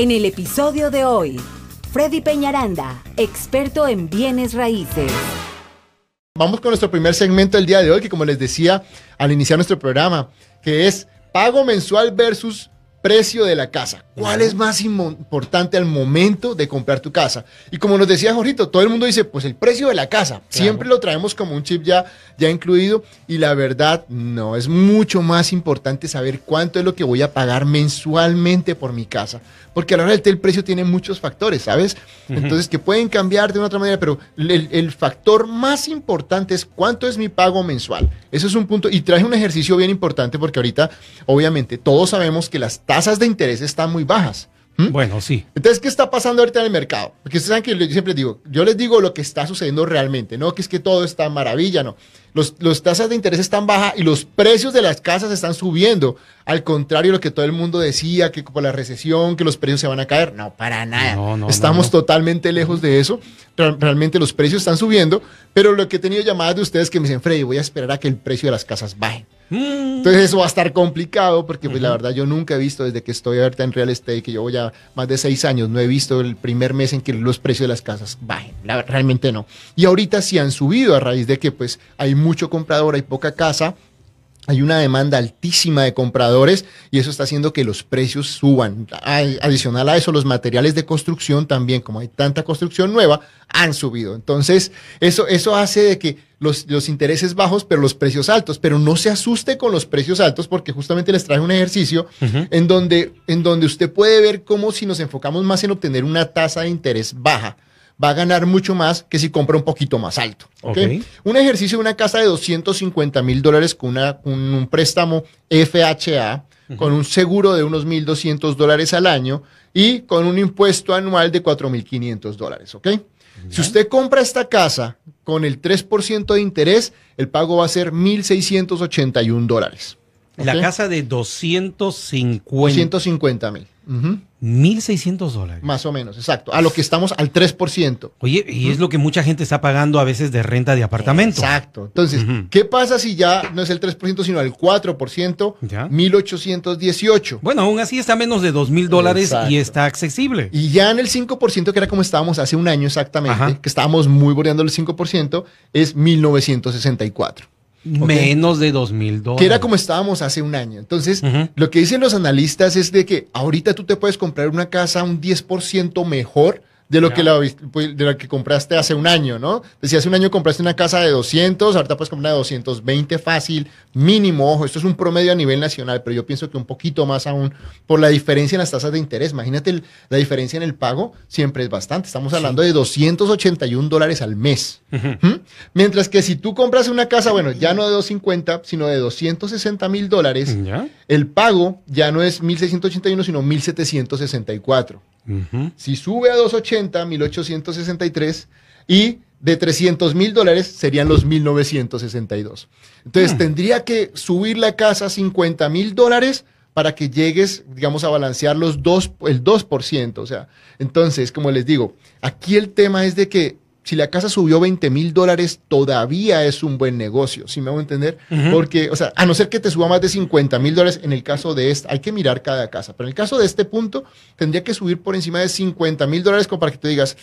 En el episodio de hoy, Freddy Peñaranda, experto en bienes raíces. Vamos con nuestro primer segmento del día de hoy, que como les decía al iniciar nuestro programa, que es pago mensual versus precio de la casa. ¿Cuál es más importante al momento de comprar tu casa? Y como nos decía Jorito, todo el mundo dice, pues el precio de la casa. Siempre lo traemos como un chip ya, ya incluido. Y la verdad, no, es mucho más importante saber cuánto es lo que voy a pagar mensualmente por mi casa. Porque a la hora del el precio tiene muchos factores, ¿sabes? Entonces, que pueden cambiar de una otra manera, pero el, el factor más importante es cuánto es mi pago mensual. Eso es un punto. Y traje un ejercicio bien importante porque ahorita, obviamente, todos sabemos que las tasas de interés están muy bajas. ¿Mm? Bueno, sí. Entonces, ¿qué está pasando ahorita en el mercado? Porque ustedes saben que yo siempre digo, yo les digo lo que está sucediendo realmente, no que es que todo está maravilla, no. Los, los tasas de interés están bajas y los precios de las casas están subiendo. Al contrario de lo que todo el mundo decía, que por la recesión, que los precios se van a caer. No, para nada. Estamos totalmente lejos de eso. Realmente los precios están subiendo, pero lo que he tenido llamadas de ustedes que me dicen, Freddy, voy a esperar a que el precio de las casas baje. Entonces eso va a estar complicado porque pues la verdad yo nunca he visto desde que estoy ahorita en real estate, que llevo ya más de seis años, no he visto el primer mes en que los precios de las casas bajen. realmente no. Y ahorita sí han subido a raíz de que pues hay mucho comprador, hay poca casa. Hay una demanda altísima de compradores y eso está haciendo que los precios suban. Adicional a eso, los materiales de construcción también, como hay tanta construcción nueva, han subido. Entonces, eso, eso hace de que los, los, intereses bajos, pero los precios altos. Pero no se asuste con los precios altos, porque justamente les traje un ejercicio en, donde, en donde usted puede ver cómo si nos enfocamos más en obtener una tasa de interés baja va a ganar mucho más que si compra un poquito más alto. Un ejercicio de una casa de 250 mil dólares con, una, un préstamo FHA, con un seguro de unos 1.200 dólares al año y con un impuesto anual de 4.500 dólares. ¿ok? Si usted compra esta casa con el 3% de interés, el pago va a ser 1.681 dólares. La casa de 250. 250 mil. 1.600 dólares. Más o menos, exacto. A lo que estamos al 3%. Oye, y es lo que mucha gente está pagando a veces de renta de apartamento. Exacto. Entonces, ¿qué pasa si ya no es el 3%, sino el 4%? ¿Ya? 1.818. Bueno, aún así está menos de 2.000 dólares y está accesible. Y ya en el 5%, que era como estábamos hace un año exactamente, que estábamos muy bordeando el 5%, es 1.964. Menos de dos mil dólares. Que era como estábamos hace un año. Entonces, lo que dicen los analistas es de que ahorita tú te puedes comprar una casa un 10% mejor de lo, que la, pues, de lo que compraste hace un año, ¿no? Si hace un año compraste una casa de 200, ahorita puedes comprar de 220 fácil, mínimo, ojo, esto es un promedio a nivel nacional, pero yo pienso que un poquito más aún por la diferencia en las tasas de interés. Imagínate la diferencia en el pago, siempre es bastante. Estamos hablando de 281 dólares al mes. ¿Mm? Mientras que si tú compras una casa, bueno, ya no de 250, sino de 260 mil dólares, el pago ya no es 1.681, sino 1.764. Si sube a 280, 1863 y de 300 mil dólares serían los 1962. Entonces mm. tendría que subir la casa a 50 mil dólares para que llegues, digamos, a balancear los dos, el 2%. O sea, entonces, como les digo, aquí el tema es de que si la casa subió 20 mil dólares, todavía es un buen negocio, si me hago entender? Porque, o sea, a no ser que te suba más de 50 mil dólares, en el caso de este, hay que mirar cada casa, pero en el caso de este punto, tendría que subir por encima de 50 mil dólares como para que te digas,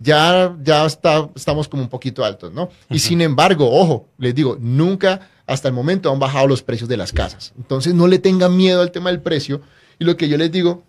ya, ya está, estamos como un poquito altos, ¿no? Y sin embargo, ojo, les digo, nunca hasta el momento han bajado los precios de las casas. Entonces, no le tengan miedo al tema del precio. Y lo que yo les digo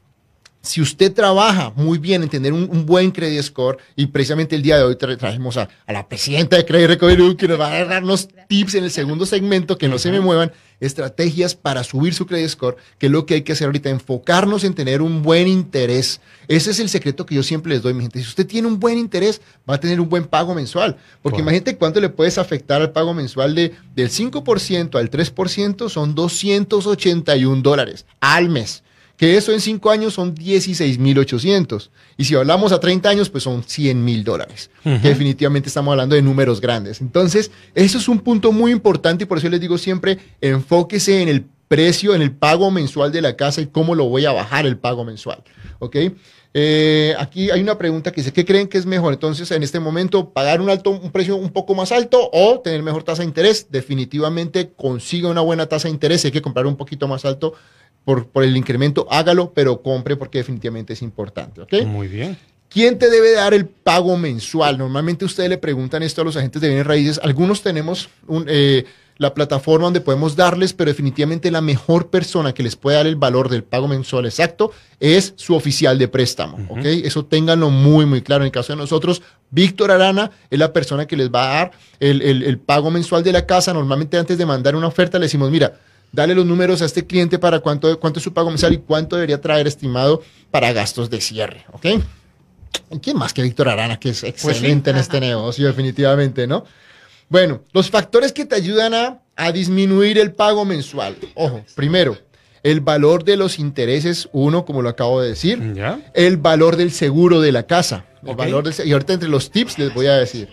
si usted trabaja muy bien en tener un, buen credit score, y precisamente el día de hoy trajimos a, la presidenta de Credit Recovery que nos va a darnos tips en el segundo segmento, que no se me muevan, estrategias para subir su credit score, que es lo que hay que hacer ahorita, enfocarnos en tener un buen interés. Ese es el secreto que yo siempre les doy, mi gente. Si usted tiene un buen interés, va a tener un buen pago mensual. Porque imagínate cuánto le puedes afectar al pago mensual de, del 5% al 3%, son 281 dólares al mes que eso en cinco años son 16.800. Y si hablamos a 30 años, pues son 100 mil dólares, que definitivamente estamos hablando de números grandes. Entonces, eso es un punto muy importante y por eso les digo siempre, enfóquese en el precio, en el pago mensual de la casa y cómo lo voy a bajar el pago mensual. ¿Ok? Eh, aquí hay una pregunta que dice, ¿qué creen que es mejor? Entonces, en este momento, pagar un, alto, un precio un poco más alto o tener mejor tasa de interés. Definitivamente consiga una buena tasa de interés. hay que comprar un poquito más alto, por, por el incremento, hágalo, pero compre porque definitivamente es importante, ¿ok? Muy bien. ¿Quién te debe dar el pago mensual? Normalmente ustedes le preguntan esto a los agentes de bienes raíces. Algunos tenemos un, eh, la plataforma donde podemos darles, pero definitivamente la mejor persona que les puede dar el valor del pago mensual exacto es su oficial de préstamo. ¿ok? Eso ténganlo muy, muy claro. En el caso de nosotros, Víctor Arana es la persona que les va a dar el, el- el pago mensual de la casa. Normalmente antes de mandar una oferta le decimos, mira, dale los números a este cliente para cuánto, cuánto es su pago mensual y cuánto debería traer estimado para gastos de cierre. ¿ok? ¿Y quién más que Víctor Arana, que es excelente en este negocio, definitivamente, ¿no? Bueno, los factores que te ayudan a, a disminuir el pago mensual. Ojo, primero, el valor de los intereses, uno, como lo acabo de decir. ¿Ya? El valor del seguro de la casa. El valor del y ahorita entre los tips les voy a decir.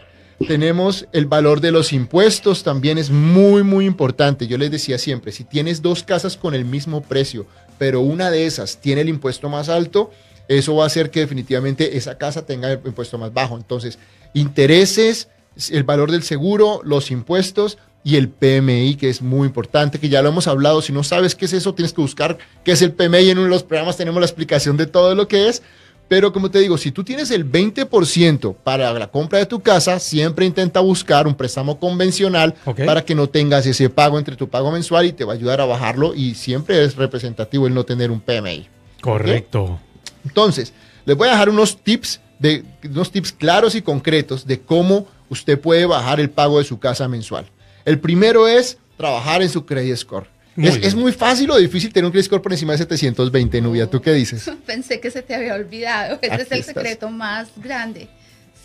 Tenemos el valor de los impuestos, también es muy, muy importante. Yo les decía siempre, si tienes dos casas con el mismo precio, pero una de esas tiene el impuesto más alto, eso va a hacer que definitivamente esa casa tenga el impuesto más bajo. Entonces, intereses, el valor del seguro, los impuestos y el PMI, que es muy importante, que ya lo hemos hablado. Si no sabes qué es eso, tienes que buscar qué es el PMI. En uno de los programas tenemos la explicación de todo lo que es. Pero como te digo, si tú tienes el 20% para la compra de tu casa, siempre intenta buscar un préstamo convencional para que no tengas ese pago entre tu pago mensual y te va a ayudar a bajarlo y siempre es representativo el no tener un PMI. Correcto. Entonces, les voy a dejar unos tips, de, unos tips claros y concretos de cómo usted puede bajar el pago de su casa mensual. El primero es trabajar en su credit score. Muy es, es muy fácil o difícil tener un credit score por encima de 720, Nubia. ¿Tú qué dices? Pensé que se te había olvidado. Ese Aquí es el estás. secreto más grande.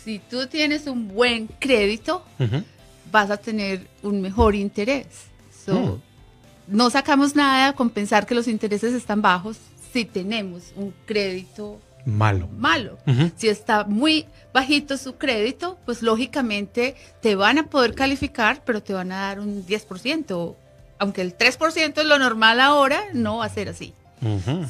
Si tú tienes un buen crédito, vas a tener un mejor interés. So, Mm. No sacamos nada con pensar que los intereses están bajos si tenemos un crédito Malo. malo. Si está muy bajito su crédito, pues lógicamente te van a poder calificar, pero te van a dar un 10%. Aunque el 3% es lo normal ahora, no va a ser así.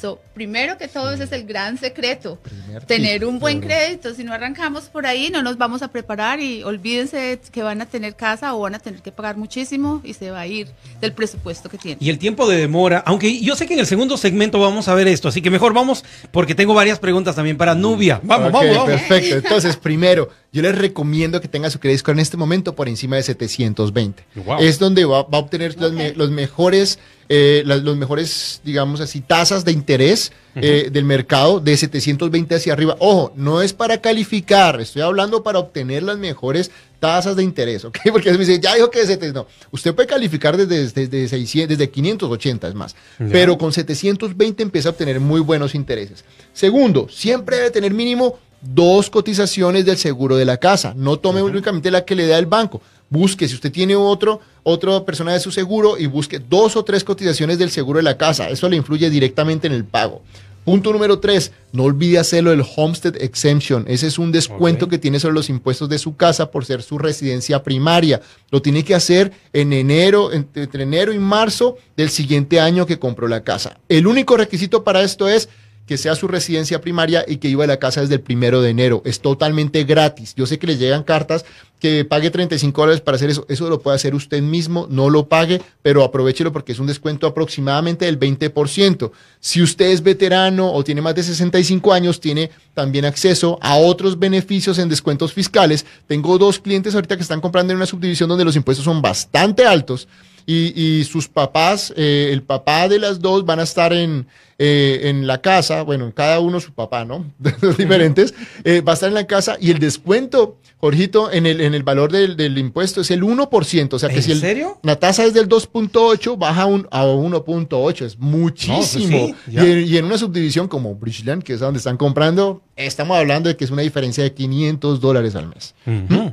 So, primero que todo, ese es el gran secreto. Primer Tener tip, un buen claro. crédito. Si no arrancamos por ahí, no nos vamos a preparar y olvídense que van a tener casa o van a tener que pagar muchísimo y se va a ir del presupuesto que tienen. Y el tiempo de demora, aunque yo sé que en el segundo segmento vamos a ver esto, así que mejor vamos porque tengo varias preguntas también para Nubia. Vamos, vamos, vamos. Perfecto. Entonces, primero, yo les recomiendo que tenga su credit score en este momento por encima de 720. Wow. Es donde va, va a obtener los, Ok. me- los mejores, eh, las- los mejores, digamos así, tasas de interés eh, del mercado de 720 hacia arriba. Ojo, no es para calificar, estoy hablando para obtener las mejores tasas de interés, ¿ok? Porque me dice, ya dijo que de 700. No, usted puede calificar desde, desde, 600, desde 580, es más. Pero con 720 empieza a obtener muy buenos intereses. Segundo, siempre debe tener mínimo dos cotizaciones del seguro de la casa. No tome únicamente la que le da el banco. Busque, si usted tiene otro, otra persona de su seguro, y busque dos o tres cotizaciones del seguro de la casa. Eso le influye directamente en el pago. Punto número tres, no olvide hacerlo el Homestead Exemption. Ese es un descuento que tiene sobre los impuestos de su casa por ser su residencia primaria. Lo tiene que hacer en enero, entre, entre enero y marzo del siguiente año que compró la casa. El único requisito para esto es que sea su residencia primaria y que iba a la casa desde el primero de enero. Es totalmente gratis. Yo sé que le llegan cartas que pague 35 dólares para hacer eso. Eso lo puede hacer usted mismo, no lo pague, pero aprovechelo porque es un descuento aproximadamente del 20%. Si usted es veterano o tiene más de 65 años, tiene también acceso a otros beneficios en descuentos fiscales. Tengo dos clientes ahorita que están comprando en una subdivisión donde los impuestos son bastante altos y, y sus papás, eh, el papá de las dos van a estar en, eh, en la casa, bueno, cada uno su papá, ¿no? Diferentes, eh, va a estar en la casa y el descuento, Jorgito, en el, en el valor del, del impuesto es el 1%, o sea que ¿En si el, serio? la tasa es del 2.8, baja un, a 1.8, es muchísimo. No, pues sí, y, en, y en una subdivisión como Bridgeland, que es donde están comprando, estamos hablando de que es una diferencia de 500 dólares al mes. Ujú.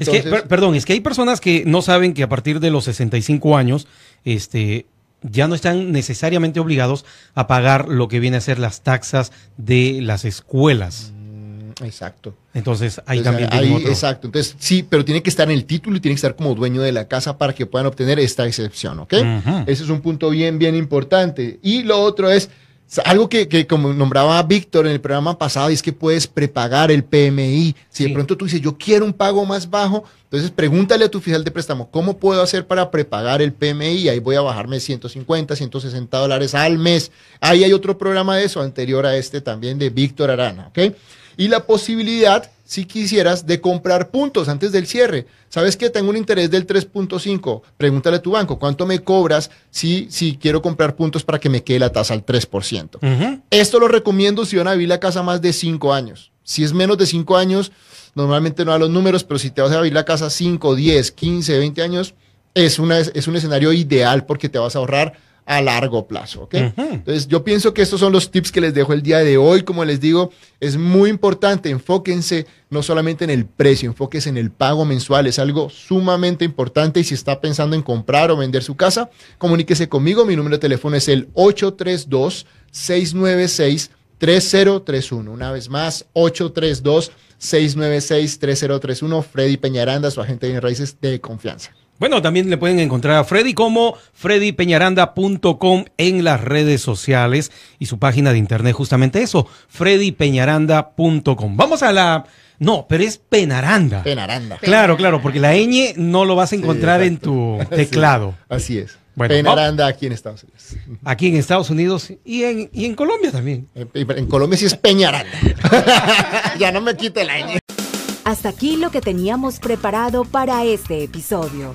Es que, per- perdón, es que hay personas que no saben que a partir de los 65 años, este, ya no están necesariamente obligados a pagar lo que viene a ser las taxas de las escuelas. Exacto. Entonces, ahí Entonces, también ahí, tienen otro. Exacto. Entonces, sí, pero tiene que estar en el título y tiene que estar como dueño de la casa para que puedan obtener esta excepción, ¿ok? Ese es un punto bien, bien importante. Y lo otro es, Algo que, que, como nombraba Víctor en el programa pasado, es que puedes prepagar el PMI. Si de pronto tú dices, yo quiero un pago más bajo, entonces pregúntale a tu fiscal de préstamo, ¿cómo puedo hacer para prepagar el PMI? Ahí voy a bajarme 150, 160 dólares al mes. Ahí hay otro programa de eso, anterior a este también de Víctor Arana, ¿ok? Y la posibilidad si quisieras de comprar puntos antes del cierre. ¿Sabes que Tengo un interés del 3.5. Pregúntale a tu banco, ¿cuánto me cobras si, si quiero comprar puntos para que me quede la tasa al 3%? Esto lo recomiendo si van a vivir la casa más de 5 años. Si es menos de 5 años, normalmente no da los números, pero si te vas a vivir la casa 5, 10, 15, 20 años, es, una, es un escenario ideal porque te vas a ahorrar a largo plazo. ¿ok? Entonces, yo pienso que estos son los tips que les dejo el día de hoy. Como les digo, es muy importante, enfóquense no solamente en el precio, enfóquense en el pago mensual. Es algo sumamente importante y si está pensando en comprar o vender su casa, comuníquese conmigo. Mi número de teléfono es el 832-696. 3031. Una vez más, 832-696-3031. Freddy Peñaranda, su agente de raíces de confianza. Bueno, también le pueden encontrar a Freddy como freddypeñaranda.com en las redes sociales y su página de internet, justamente eso, freddypeñaranda.com. Vamos a la... No, pero es Penaranda. Penaranda. Claro, claro, porque la ñ no lo vas a encontrar en tu teclado. así es. Penaranda aquí en Estados Unidos. Aquí en Estados Unidos y en, y en Colombia también. En, en Colombia sí es Peñaranda. ya no me quite la ñ. Hasta aquí lo que teníamos preparado para este episodio.